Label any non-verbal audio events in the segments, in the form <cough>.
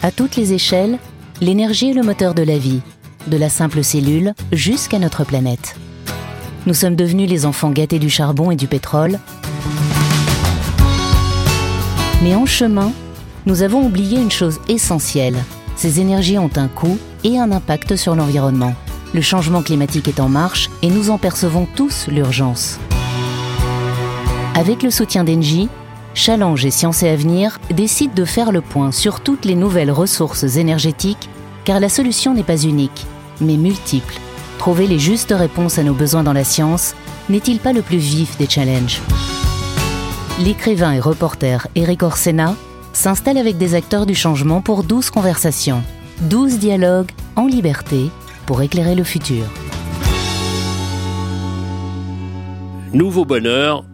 À toutes les échelles, l'énergie est le moteur de la vie, de la simple cellule jusqu'à notre planète. Nous sommes devenus les enfants gâtés du charbon et du pétrole. Mais en chemin, nous avons oublié une chose essentielle. Ces énergies ont un coût et un impact sur l'environnement. Le changement climatique est en marche et nous en percevons tous l'urgence. Avec le soutien d'Engie, Challenge et Sciences et Avenir décident de faire le point sur toutes les nouvelles ressources énergétiques, car la solution n'est pas unique, mais multiple. Trouver les justes réponses à nos besoins dans la science n'est-il pas le plus vif des challenges? L'écrivain et reporter Eric Orsena s'installe avec des acteurs du changement pour 12 conversations, 12 dialogues en liberté pour éclairer le futur. Nouveau bonheur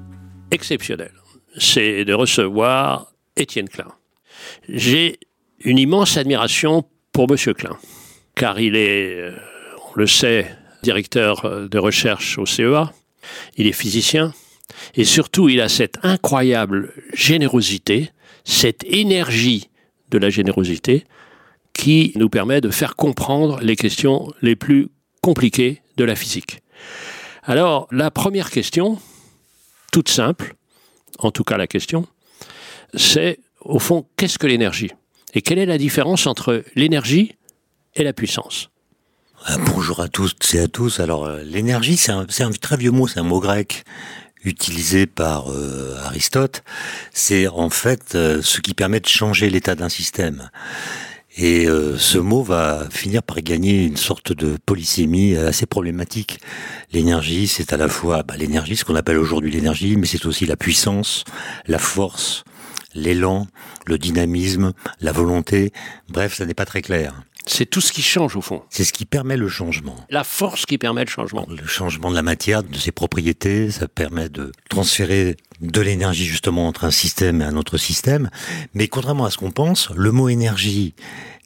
exceptionnel c'est de recevoir Étienne Klein. J'ai une immense admiration pour Monsieur Klein, car il est, euh, on le sait, directeur euh, de recherche au CEA, il est physicien, et surtout il a cette incroyable générosité, cette énergie de la générosité qui nous permet de faire comprendre les questions les plus compliquées de la physique. Alors, la première question, toute simple, en tout cas la question, c'est au fond qu'est-ce que l'énergie? Et quelle est la différence entre l'énergie et la puissance? Ah, Bonjour à tous et à tous. Alors euh, l'énergie, c'est un, très vieux mot, c'est un mot grec utilisé par euh, Aristote. C'est en fait euh, ce qui permet de changer l'état d'un système. Et euh, ce mot va finir par gagner une sorte de polysémie assez problématique. L'énergie, c'est à la fois bah, l'énergie, ce qu'on appelle aujourd'hui l'énergie, mais c'est aussi la puissance, la force, l'élan, le dynamisme, la volonté. Bref, ça n'est pas très clair. C'est tout ce qui change au fond. C'est ce qui permet le changement. La force qui permet le changement. Le changement de la matière, de ses propriétés, ça permet de transférer de l'énergie justement entre un système et un autre système. Mais contrairement à ce qu'on pense, le mot énergie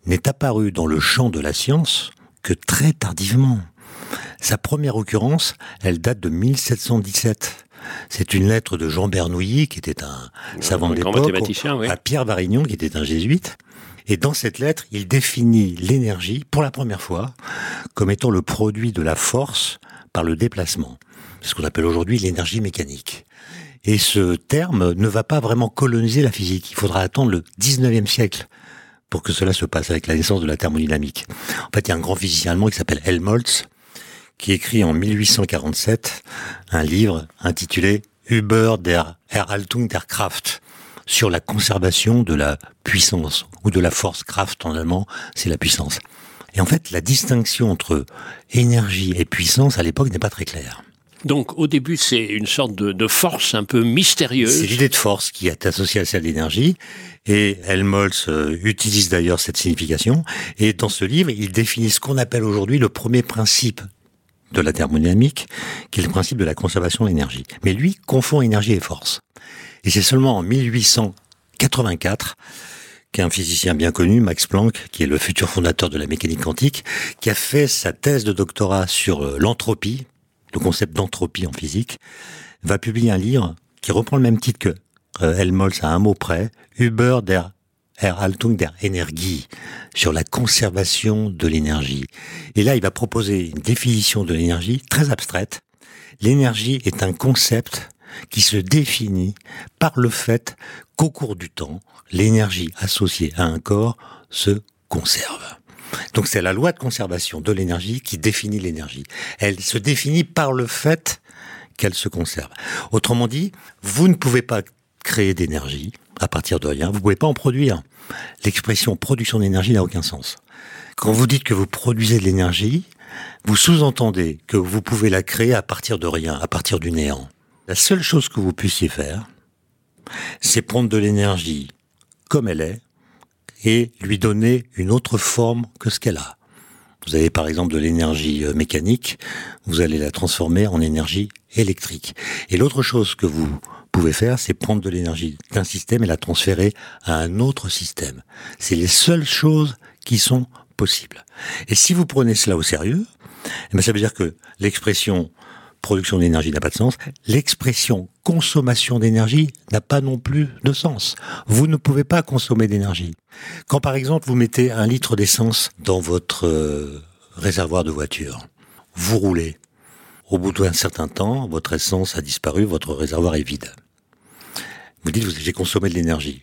n'est apparu dans le champ de la science que très tardivement. Sa première occurrence, elle date de 1717. C'est une lettre de Jean Bernouilly, qui était un savant de l'époque, à Pierre Varignon, qui était un jésuite. Et dans cette lettre, il définit l'énergie, pour la première fois, comme étant le produit de la force par le déplacement. C'est ce qu'on appelle aujourd'hui l'énergie mécanique. Et ce terme ne va pas vraiment coloniser la physique. Il faudra attendre le 19e siècle pour que cela se passe avec la naissance de la thermodynamique. En fait, il y a un grand physicien allemand qui s'appelle Helmholtz, qui écrit en 1847 un livre intitulé Über der Erhaltung der Kraft, sur la conservation de la puissance, ou de la force Kraft en allemand, c'est la puissance. Et en fait, la distinction entre énergie et puissance à l'époque n'est pas très claire. Donc au début, c'est une sorte de, force un peu mystérieuse. C'est l'idée de force qui est associée à celle d'énergie. Et Helmholtz euh, utilise d'ailleurs cette signification. Et dans ce livre, il définit ce qu'on appelle aujourd'hui le premier principe de la thermodynamique, qui est le principe de la conservation de l'énergie. Mais lui confond énergie et force. Et c'est seulement en 1884 qu'un physicien bien connu, Max Planck, qui est le futur fondateur de la mécanique quantique, qui a fait sa thèse de doctorat sur euh, l'entropie, le concept d'entropie en physique, va publier un livre qui reprend le même titre que euh, Helmholtz à un mot près, Über der Erhaltung der Energie, sur la conservation de l'énergie. Et là, il va proposer une définition de l'énergie très abstraite. L'énergie est un concept qui se définit par le fait qu'au cours du temps, l'énergie associée à un corps se conserve. Donc c'est la loi de conservation de l'énergie qui définit l'énergie. Elle se définit par le fait qu'elle se conserve. Autrement dit, vous ne pouvez pas créer d'énergie à partir de rien, vous ne pouvez pas en produire. L'expression production d'énergie n'a aucun sens. Quand vous dites que vous produisez de l'énergie, vous sous-entendez que vous pouvez la créer à partir de rien, à partir du néant. La seule chose que vous puissiez faire, c'est prendre de l'énergie comme elle est et lui donner une autre forme que ce qu'elle a. Vous avez par exemple de l'énergie euh, mécanique, vous allez la transformer en énergie électrique. Et l'autre chose que vous pouvez faire, c'est prendre de l'énergie d'un système et la transférer à un autre système. C'est les seules choses qui sont possibles. Et si vous prenez cela au sérieux, eh ben, ça veut dire que l'expression production d'énergie n'a pas de sens, l'expression consommation d'énergie n'a pas non plus de sens. Vous ne pouvez pas consommer d'énergie. Quand par exemple vous mettez un litre d'essence dans votre euh, réservoir de voiture, vous roulez. Au bout d'un certain temps, votre essence a disparu, votre réservoir est vide. Vous dites, j'ai consommé de l'énergie.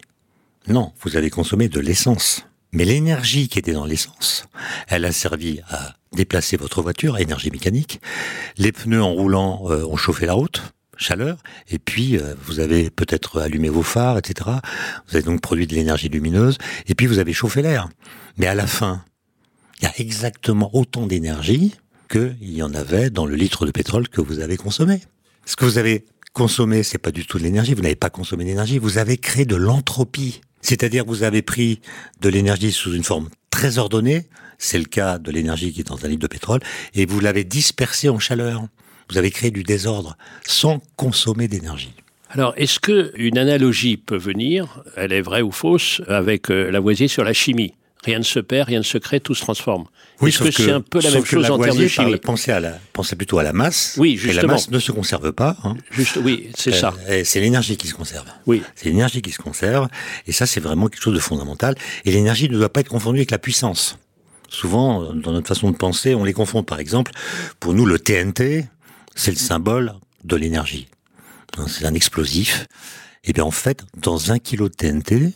Non, vous avez consommé de l'essence. Mais l'énergie qui était dans l'essence, elle a servi à déplacer votre voiture, énergie mécanique. Les pneus en roulant euh, ont chauffé la route, chaleur, et puis euh, vous avez peut-être allumé vos phares, etc. Vous avez donc produit de l'énergie lumineuse, et puis vous avez chauffé l'air. Mais à la fin, il y a exactement autant d'énergie qu'il y en avait dans le litre de pétrole que vous avez consommé. Ce que vous avez consommé, c'est pas du tout de l'énergie, vous n'avez pas consommé d'énergie, vous avez créé de l'entropie. C'est-à-dire vous avez pris de l'énergie sous une forme très ordonnée, c'est le cas de l'énergie qui est dans un litre de pétrole, et vous l'avez dispersée en chaleur. Vous avez créé du désordre sans consommer d'énergie. Alors, est-ce que une analogie peut venir, elle est vraie ou fausse, avec euh, Lavoisier sur la chimie? Rien ne se perd, rien ne se crée, tout se transforme. Oui, Est-ce que, c'est un peu la même chose en termes de chimie? pensez, à la, pensez plutôt à la masse. Oui, justement. Et la masse ne se conserve pas. Hein. Juste, oui, c'est ça. Euh, c'est l'énergie qui se conserve. Oui. C'est l'énergie qui se conserve. Et ça, c'est vraiment quelque chose de fondamental. Et l'énergie ne doit pas être confondue avec la puissance. Souvent, dans notre façon de penser, on les confond. Par exemple, pour nous, le TNT, c'est le symbole de l'énergie. Hein, c'est un explosif. Et bien, en fait, dans un kilo de TNT,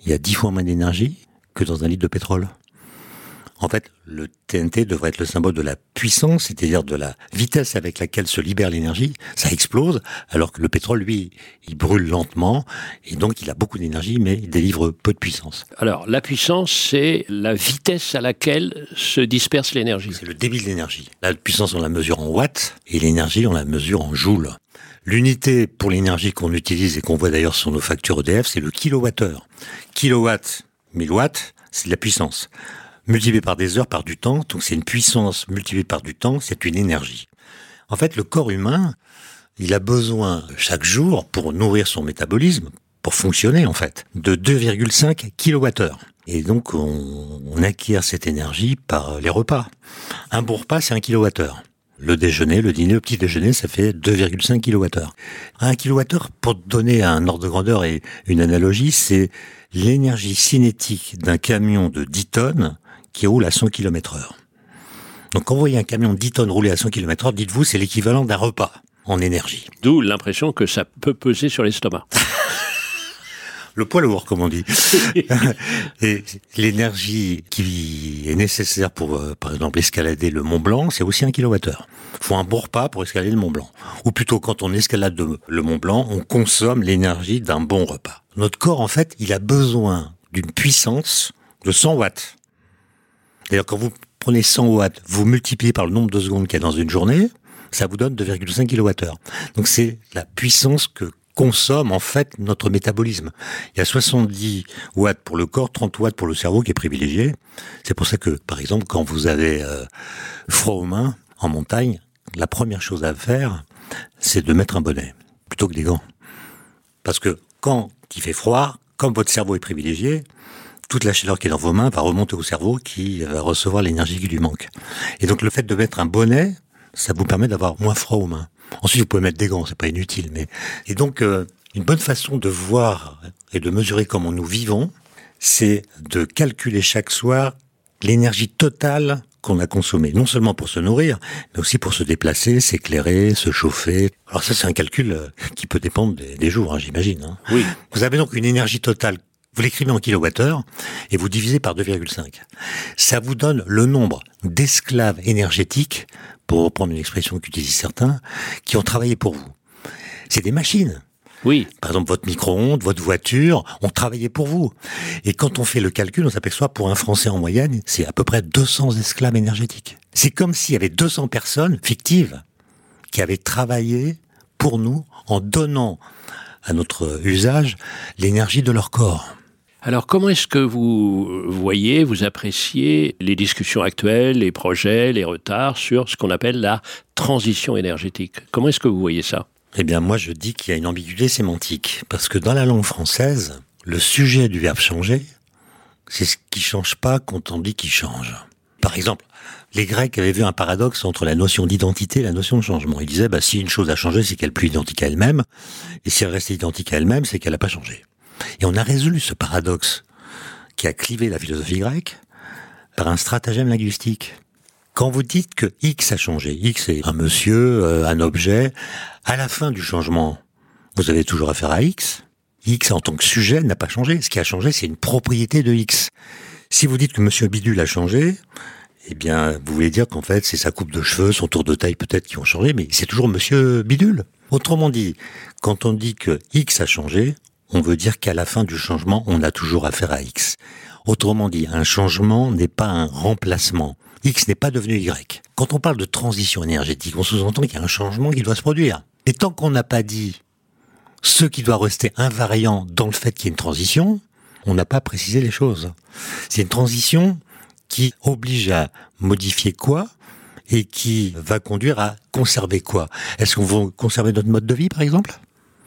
il y a dix fois moins d'énergie que dans un litre de pétrole. En fait, le TNT devrait être le symbole de la puissance, c'est-à-dire de la vitesse avec laquelle se libère l'énergie. Ça explose, alors que le pétrole, lui, il brûle lentement, et donc il a beaucoup d'énergie, mais il délivre peu de puissance. Alors, la puissance, c'est la vitesse à laquelle se disperse l'énergie. C'est le débit de l'énergie. La puissance, on la mesure en watts, et l'énergie, on la mesure en joules. L'unité pour l'énergie qu'on utilise et qu'on voit d'ailleurs sur nos factures EDF, c'est le kilowattheure. Kilowatt, 1000 watts, c'est de la puissance. Multiplié par des heures, par du temps, donc c'est une puissance multipliée par du temps, c'est une énergie. En fait, le corps humain, il a besoin chaque jour, pour nourrir son métabolisme, pour fonctionner en fait, de 2,5 kWh. Et donc on, acquiert cette énergie par les repas. Un bon repas, c'est un kWh. Le déjeuner, le dîner, le petit déjeuner, ça fait 2,5 kWh. Un kWh, pour donner un ordre de grandeur et une analogie, c'est l'énergie cinétique d'un camion de 10 tonnes qui roule à 100 km heure. Donc quand vous voyez un camion de 10 tonnes rouler à 100 km heure, dites-vous c'est l'équivalent d'un repas en énergie. D'où l'impression que ça peut peser sur l'estomac. <laughs> le poids lourd, comme on dit. <laughs> <laughs> et l'énergie qui est nécessaire pour, euh, par exemple, escalader le Mont Blanc, c'est aussi un kilowattheure. Il faut un bon repas pour escalader le Mont Blanc. Ou plutôt, quand on escalade le Mont Blanc, on consomme l'énergie d'un bon repas. Notre corps, en fait, il a besoin d'une puissance de 100 watts. D'ailleurs, quand vous prenez 100 watts, vous multipliez par le nombre de secondes qu'il y a dans une journée, ça vous donne 2,5 kWh. Donc c'est la puissance que consomme en fait notre métabolisme. Il y a 70 watts pour le corps, 30 watts pour le cerveau qui est privilégié. C'est pour ça que, par exemple, quand vous avez euh, froid aux mains en montagne, la première chose à faire, c'est de mettre un bonnet plutôt que des gants. Parce que quand il fait froid, comme votre cerveau est privilégié, toute la chaleur qui est dans vos mains va remonter au cerveau qui va recevoir l'énergie qui lui manque. Et donc le fait de mettre un bonnet, ça vous permet d'avoir moins froid aux mains. Ensuite, vous pouvez mettre des gants, c'est pas inutile, mais et donc euh, une bonne façon de voir et de mesurer comment nous vivons, c'est de calculer chaque soir l'énergie totale qu'on a consommée, non seulement pour se nourrir, mais aussi pour se déplacer, s'éclairer, se chauffer. Alors ça, c'est un calcul euh, qui peut dépendre des, jours, hein, j'imagine. Hein. Oui. Vous avez donc une énergie totale vous l'écrivez en kilowattheure et vous divisez par 2,5. Ça vous donne le nombre d'esclaves énergétiques pour reprendre une expression qu'utilisent certains, qui ont travaillé pour vous. C'est des machines. Oui. Par exemple, votre micro-ondes, votre voiture ont travaillé pour vous. Et quand on fait le calcul, on s'aperçoit pour un Français en moyenne, c'est à peu près 200 esclaves énergétiques. C'est comme s'il y avait 200 personnes fictives qui avaient travaillé pour nous en donnant à notre usage l'énergie de leur corps. Alors comment est-ce que vous voyez, vous appréciez les discussions actuelles, les projets, les retards sur ce qu'on appelle la transition énergétique? Comment est-ce que vous voyez ça? Eh bien moi je dis qu'il y a une ambiguïté sémantique, parce que dans la langue française, le sujet du verbe changer, c'est ce qui change pas quand on dit qu'il change. Par exemple, les Grecs avaient vu un paradoxe entre la notion d'identité et la notion de changement. Ils disaient, bah, si une chose a changé, c'est qu'elle n'est plus identique à elle-même, et si elle reste identique à elle-même, c'est qu'elle n'a pas changé. Et on a résolu ce paradoxe qui a clivé la philosophie grecque par un stratagème linguistique. Quand vous dites que X a changé, X est un monsieur, euh, un objet, à la fin du changement, vous avez toujours affaire à X. X en tant que sujet n'a pas changé. Ce qui a changé, c'est une propriété de X. Si vous dites que monsieur Bidule a changé, eh bien, vous voulez dire qu'en fait, c'est sa coupe de cheveux, son tour de taille peut-être qui ont changé, mais c'est toujours monsieur Bidule. Autrement dit, quand on dit que X a changé, on veut dire qu'à la fin du changement, on a toujours affaire à X. Autrement dit, un changement n'est pas un remplacement. X n'est pas devenu Y. Quand on parle de transition énergétique, on sous-entend qu'il y a un changement qui doit se produire. Et tant qu'on n'a pas dit ce qui doit rester invariant dans le fait qu'il y ait une transition, on n'a pas précisé les choses. C'est une transition qui oblige à modifier quoi et qui va conduire à conserver quoi? Est-ce qu'on veut conserver notre mode de vie, par exemple?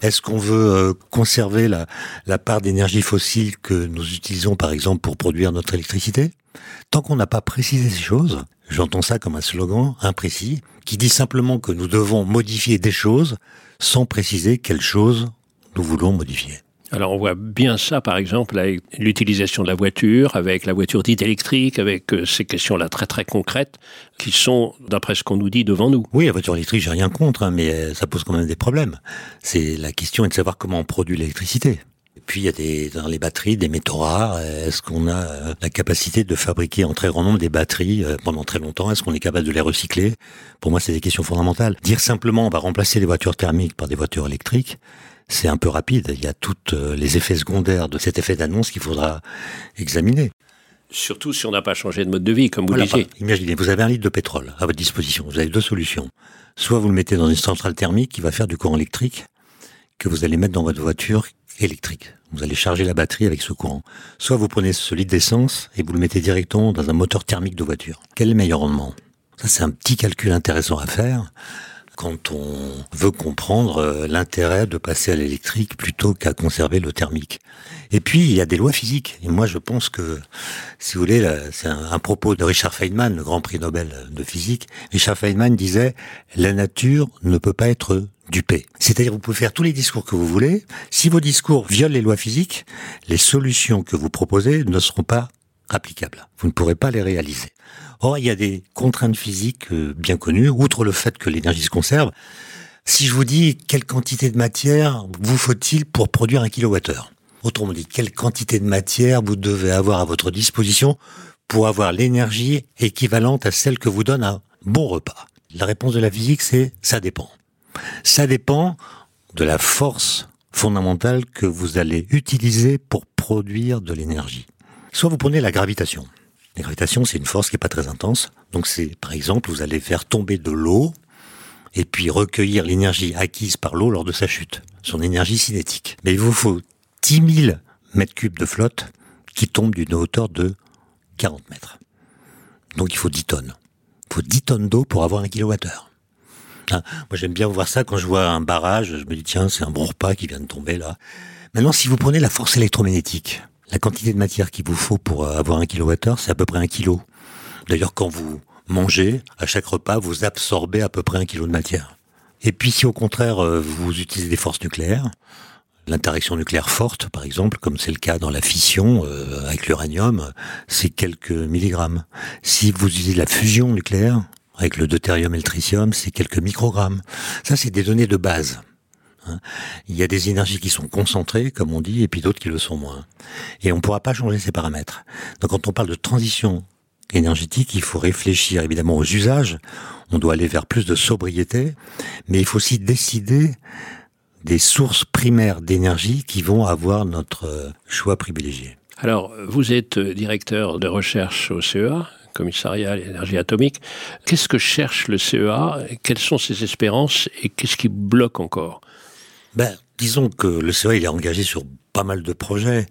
Est-ce qu'on veut euh, conserver la, la part d'énergie fossile que nous utilisons, par exemple, pour produire notre électricité? Tant qu'on n'a pas précisé ces choses, j'entends ça comme un slogan imprécis, qui dit simplement que nous devons modifier des choses sans préciser quelles choses nous voulons modifier. Alors on voit bien ça, par exemple, avec l'utilisation de la voiture, avec la voiture dite électrique, avec euh, ces questions-là très très concrètes qui sont, d'après ce qu'on nous dit, devant nous. Oui, la voiture électrique, j'ai rien contre, hein, mais euh, ça pose quand même des problèmes. C'est la question est de savoir comment on produit l'électricité. Puis il y a des dans les batteries des métaux rares. Est-ce qu'on a euh, la capacité de fabriquer en très grand nombre des batteries pendant très longtemps? Est-ce qu'on est capable de les recycler? Pour moi, c'est des questions fondamentales. Dire simplement on va remplacer les voitures thermiques par des voitures électriques, c'est un peu rapide. Il y a tous euh, les effets secondaires de cet effet d'annonce qu'il faudra examiner. Surtout si on n'a pas changé de mode de vie, comme vous disiez. Imaginez, vous avez un litre de pétrole à votre disposition. Vous avez deux solutions. Soit vous le mettez dans une centrale thermique qui va faire du courant électrique, que vous allez mettre dans votre voiture électrique. Vous allez charger la batterie avec ce courant. Soit vous prenez ce litre d'essence et vous le mettez directement dans un moteur thermique de voiture. Quel est le meilleur rendement? Ça, c'est un petit calcul intéressant à faire quand on veut comprendre euh, l'intérêt de passer à l'électrique plutôt qu'à conserver le thermique. Et puis, il y a des lois physiques. Et moi, je pense que, si vous voulez, c'est un, propos de Richard Feynman, le grand prix Nobel de physique. Richard Feynman disait, la nature ne peut pas être dupée. C'est-à-dire, vous pouvez faire tous les discours que vous voulez. Si vos discours violent les lois physiques, les solutions que vous proposez ne seront pas applicables. Vous ne pourrez pas les réaliser. Or, il y a des contraintes physiques euh, bien connues, outre le fait que l'énergie se conserve. Si je vous dis quelle quantité de matière vous faut-il pour produire un kilowattheure? Autrement dit, quelle quantité de matière vous devez avoir à votre disposition pour avoir l'énergie équivalente à celle que vous donne un bon repas? La réponse de la physique, c'est ça dépend. Ça dépend de la force fondamentale que vous allez utiliser pour produire de l'énergie. Soit vous prenez la gravitation. La gravitation, c'est une force qui n'est pas très intense. Donc c'est, par exemple, vous allez faire tomber de l'eau et puis recueillir l'énergie acquise par l'eau lors de sa chute, son énergie cinétique. Mais il vous faut 10 000 mètres cubes de flotte qui tombent d'une hauteur de 40 mètres. Donc il faut 10 tonnes. Il faut 10 tonnes d'eau pour avoir un kilowattheure. Hein, moi j'aime bien voir ça quand je vois un barrage, je me dis tiens c'est un bon repas qui vient de tomber là. Maintenant si vous prenez la force électromagnétique, la quantité de matière qu'il vous faut pour euh, avoir un kilowattheure, c'est à peu près un kilo. D'ailleurs, quand vous mangez, à chaque repas, vous absorbez à peu près un kilo de matière. Et puis, si au contraire, euh, vous utilisez des forces nucléaires, l'interaction nucléaire forte, par exemple, comme c'est le cas dans la fission euh, avec l'uranium, c'est quelques milligrammes. Si vous utilisez la fusion nucléaire, avec le deutérium et le tritium, c'est quelques microgrammes. Ça, c'est des données de base. Hein. Il y a des énergies qui sont concentrées, comme on dit, et puis d'autres qui le sont moins. Et on ne pourra pas changer ces paramètres. Donc quand on parle de transition énergétique, il faut réfléchir évidemment aux usages. On doit aller vers plus de sobriété, mais il faut aussi décider des sources primaires d'énergie qui vont avoir notre choix privilégié. Alors, vous êtes directeur de recherche au CEA, commissariat à l'énergie atomique. Qu'est-ce que cherche le CEA Quelles sont ses espérances? Et qu'est-ce qui bloque encore? Ben, disons que le CEA, il est engagé sur pas mal de projets,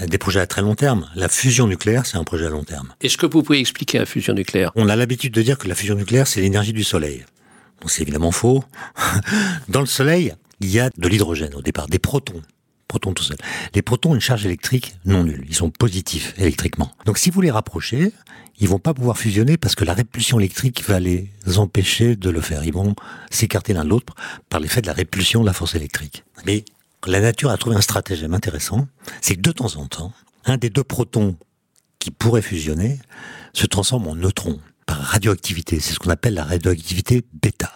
des projets à très long terme. La fusion nucléaire, c'est un projet à long terme. Est-ce que vous pouvez expliquer la fusion nucléaire? On a l'habitude de dire que la fusion nucléaire, c'est l'énergie du Soleil. Bon, c'est évidemment faux. <laughs> Dans le Soleil, il y a de l'hydrogène au départ, des protons. protons tout seuls. Les protons ont une charge électrique non nulle. Ils sont positifs électriquement. Donc si vous les rapprochez, ils vont pas pouvoir fusionner parce que la répulsion électrique va les empêcher de le faire. Ils vont s'écarter l'un de l'autre par l'effet de la répulsion de la force électrique. Mais la nature a trouvé un stratagème intéressant, c'est que de temps en temps, un des deux protons qui pourrait fusionner se transforme en neutron par radioactivité. C'est ce qu'on appelle la radioactivité bêta.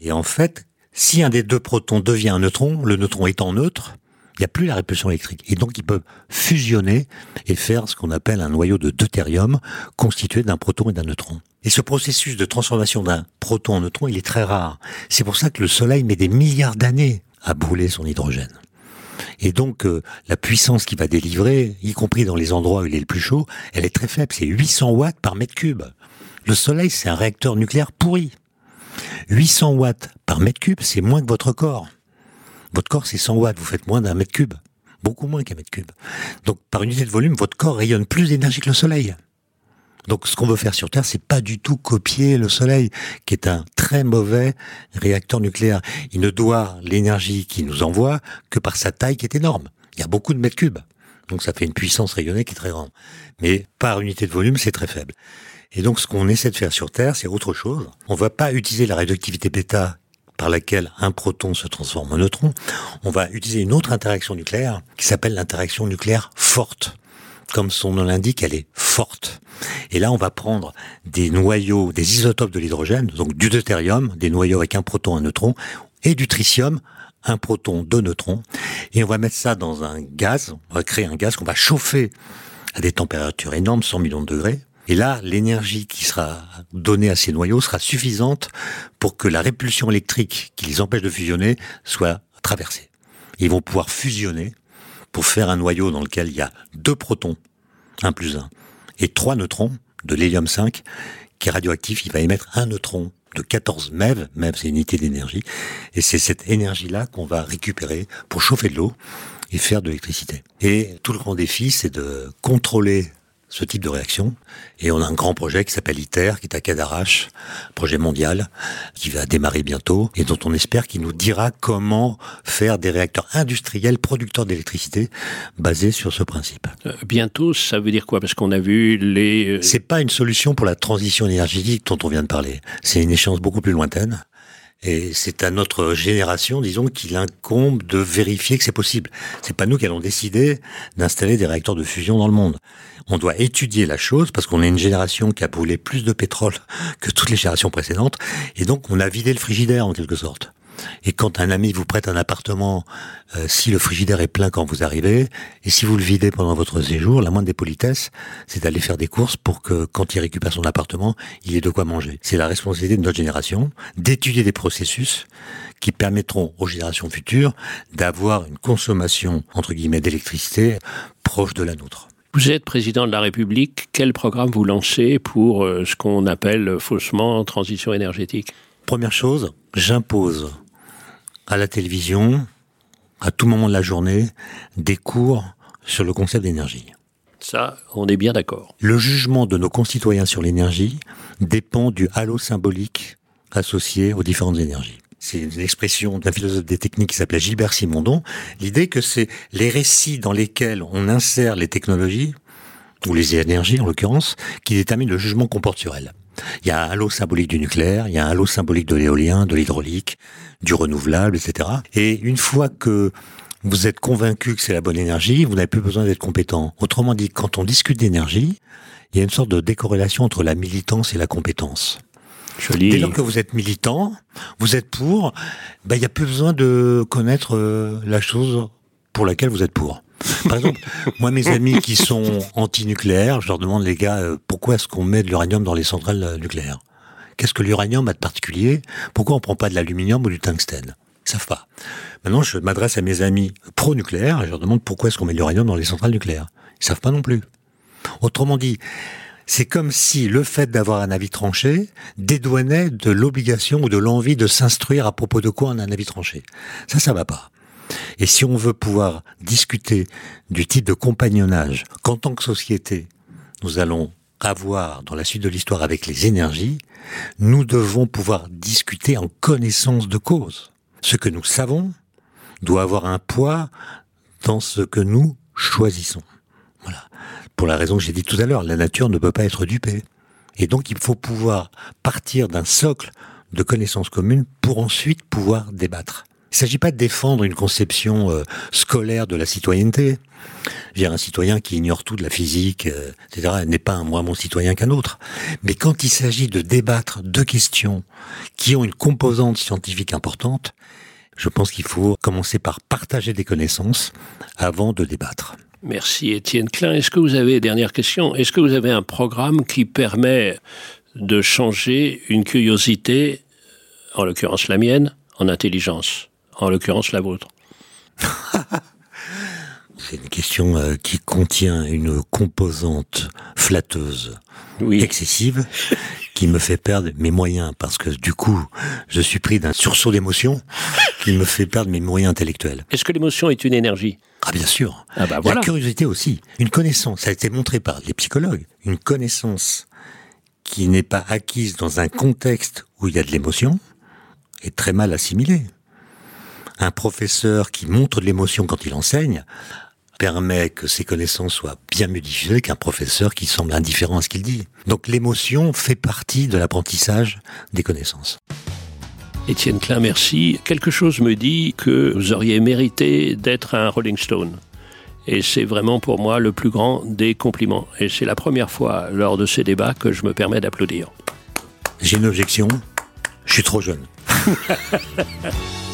Et en fait, si un des deux protons devient un neutron, le neutron étant neutre, il n'y a plus la répulsion électrique. Et donc, ils peuvent fusionner et faire ce qu'on appelle un noyau de deutérium constitué d'un proton et d'un neutron. Et ce processus de transformation d'un proton en neutron, il est très rare. C'est pour ça que le Soleil met des milliards d'années à brûler son hydrogène. Et donc, euh, la puissance qu'il va délivrer, y compris dans les endroits où il est le plus chaud, elle est très faible. C'est 800 watts par mètre cube. Le Soleil, c'est un réacteur nucléaire pourri. 800 watts par mètre cube, c'est moins que votre corps. Votre corps, c'est 100 watts, vous faites moins d'un mètre cube. Beaucoup moins qu'un mètre cube. Donc, par unité de volume, votre corps rayonne plus d'énergie que le soleil. Donc, ce qu'on veut faire sur Terre, c'est pas du tout copier le soleil, qui est un très mauvais réacteur nucléaire. Il ne doit l'énergie qu'il nous envoie que par sa taille qui est énorme. Il y a beaucoup de mètres cubes. Donc, ça fait une puissance rayonnée qui est très grande. Mais par unité de volume, c'est très faible. Et donc, ce qu'on essaie de faire sur Terre, c'est autre chose. On va pas utiliser la radioactivité bêta par laquelle un proton se transforme en neutron, on va utiliser une autre interaction nucléaire qui s'appelle l'interaction nucléaire forte. Comme son nom l'indique, elle est forte. Et là, on va prendre des noyaux, des isotopes de l'hydrogène, donc du deutérium, des noyaux avec un proton, un neutron, et du tritium, un proton, deux neutrons, et on va mettre ça dans un gaz, on va créer un gaz qu'on va chauffer à des températures énormes, 100 millions de degrés, et là, l'énergie qui sera donnée à ces noyaux sera suffisante pour que la répulsion électrique qui les empêche de fusionner soit traversée. Ils vont pouvoir fusionner pour faire un noyau dans lequel il y a deux protons, un plus un, et trois neutrons de l'hélium 5 qui est radioactif. Il va émettre un neutron de 14 MeV, MeV c'est une unité d'énergie, et c'est cette énergie-là qu'on va récupérer pour chauffer de l'eau et faire de l'électricité. Et tout le grand défi, c'est de contrôler ce type de réaction. Et on a un grand projet qui s'appelle ITER, qui est à Cadarache, projet mondial, qui va démarrer bientôt, et dont on espère qu'il nous dira comment faire des réacteurs industriels producteurs d'électricité basés sur ce principe. Euh, bientôt, ça veut dire quoi? Parce qu'on a vu les... Euh, C'est pas une solution pour la transition énergétique dont on vient de parler. C'est une échéance beaucoup plus lointaine. Et c'est à notre génération, disons, qu'il incombe de vérifier que c'est possible. C'est pas nous qui allons décider d'installer des réacteurs de fusion dans le monde. On doit étudier la chose parce qu'on est une génération qui a brûlé plus de pétrole que toutes les générations précédentes. Et donc, on a vidé le frigidaire, en quelque sorte. Et quand un ami vous prête un appartement, euh, si le frigidaire est plein quand vous arrivez, et si vous le videz pendant votre séjour, la moindre des politesses, c'est d'aller faire des courses pour que quand il récupère son appartement, il ait de quoi manger. C'est la responsabilité de notre génération d'étudier des processus qui permettront aux générations futures d'avoir une consommation, entre guillemets, d'électricité proche de la nôtre. Vous êtes président de la République. Quel programme vous lancez pour euh, ce qu'on appelle faussement transition énergétique? Première chose, j'impose à la télévision, à tout moment de la journée, des cours sur le concept d'énergie. Ça, on est bien d'accord. Le jugement de nos concitoyens sur l'énergie dépend du halo symbolique associé aux différentes énergies. C'est une expression d'un philosophe des techniques qui s'appelait Gilbert Simondon. L'idée que c'est les récits dans lesquels on insère les technologies, ou les énergies en l'occurrence, qui déterminent le jugement comportuel. Il y a un halo symbolique du nucléaire, il y a un halo symbolique de l'éolien, de l'hydraulique, du renouvelable, etc. Et une fois que vous êtes convaincu que c'est la bonne énergie, vous n'avez plus besoin d'être compétent. Autrement dit, quand on discute d'énergie, il y a une sorte de décorrélation entre la militance et la compétence. Joli. Dès lors que vous êtes militant, vous êtes pour, ben, il n'y a plus besoin de connaître euh, la chose pour laquelle vous êtes pour. <laughs> Par exemple, moi, mes <laughs> amis qui sont anti-nucléaires, je leur demande, les gars, euh, pourquoi est-ce qu'on met de l'uranium dans les centrales euh, nucléaires? Qu'est-ce que l'uranium a de particulier? Pourquoi on prend pas de l'aluminium ou du tungstène? Ils savent pas. Maintenant, je m'adresse à mes amis pro-nucléaires et je leur demande pourquoi est-ce qu'on met de l'uranium dans les centrales nucléaires? Ils savent pas non plus. Autrement dit, c'est comme si le fait d'avoir un avis tranché dédouanait de l'obligation ou de l'envie de s'instruire à propos de quoi on a un avis tranché. Ça, ça va pas. Et si on veut pouvoir discuter du type de compagnonnage qu'en tant que société, nous allons avoir dans la suite de l'histoire avec les énergies, nous devons pouvoir discuter en connaissance de cause. Ce que nous savons doit avoir un poids dans ce que nous choisissons. Voilà. Pour la raison que j'ai dit tout à l'heure, la nature ne peut pas être dupée. Et donc il faut pouvoir partir d'un socle de connaissances communes pour ensuite pouvoir débattre. Il ne s'agit pas de défendre une conception euh, scolaire de la citoyenneté. Un citoyen qui ignore tout de la physique, euh, etc., n'est pas un moins bon citoyen qu'un autre. Mais quand il s'agit de débattre de questions qui ont une composante scientifique importante, je pense qu'il faut commencer par partager des connaissances avant de débattre. Merci Étienne Klein. Est-ce que vous avez, dernière question, est-ce que vous avez un programme qui permet de changer une curiosité, en l'occurrence la mienne, en intelligence? En l'occurrence la vôtre <laughs> C'est une question euh, qui contient une composante flatteuse oui. excessive qui me fait perdre mes moyens parce que du coup, je suis pris d'un sursaut d'émotion qui me fait perdre mes moyens intellectuels. Est-ce que l'émotion est une énergie? Ah bien sûr. Ah bah voilà. La curiosité aussi. Une connaissance, ça a été montré par les psychologues, une connaissance qui n'est pas acquise dans un contexte où il y a de l'émotion est très mal assimilée un professeur qui montre de l'émotion quand il enseigne permet que ses connaissances soient bien mieux diffusées qu'un professeur qui semble indifférent à ce qu'il dit. Donc l'émotion fait partie de l'apprentissage des connaissances. Étienne Klein, merci. Quelque chose me dit que vous auriez mérité d'être un Rolling Stone. Et c'est vraiment pour moi le plus grand des compliments. Et c'est la première fois lors de ces débats que je me permets d'applaudir. J'ai une objection. Je suis trop jeune. <laughs>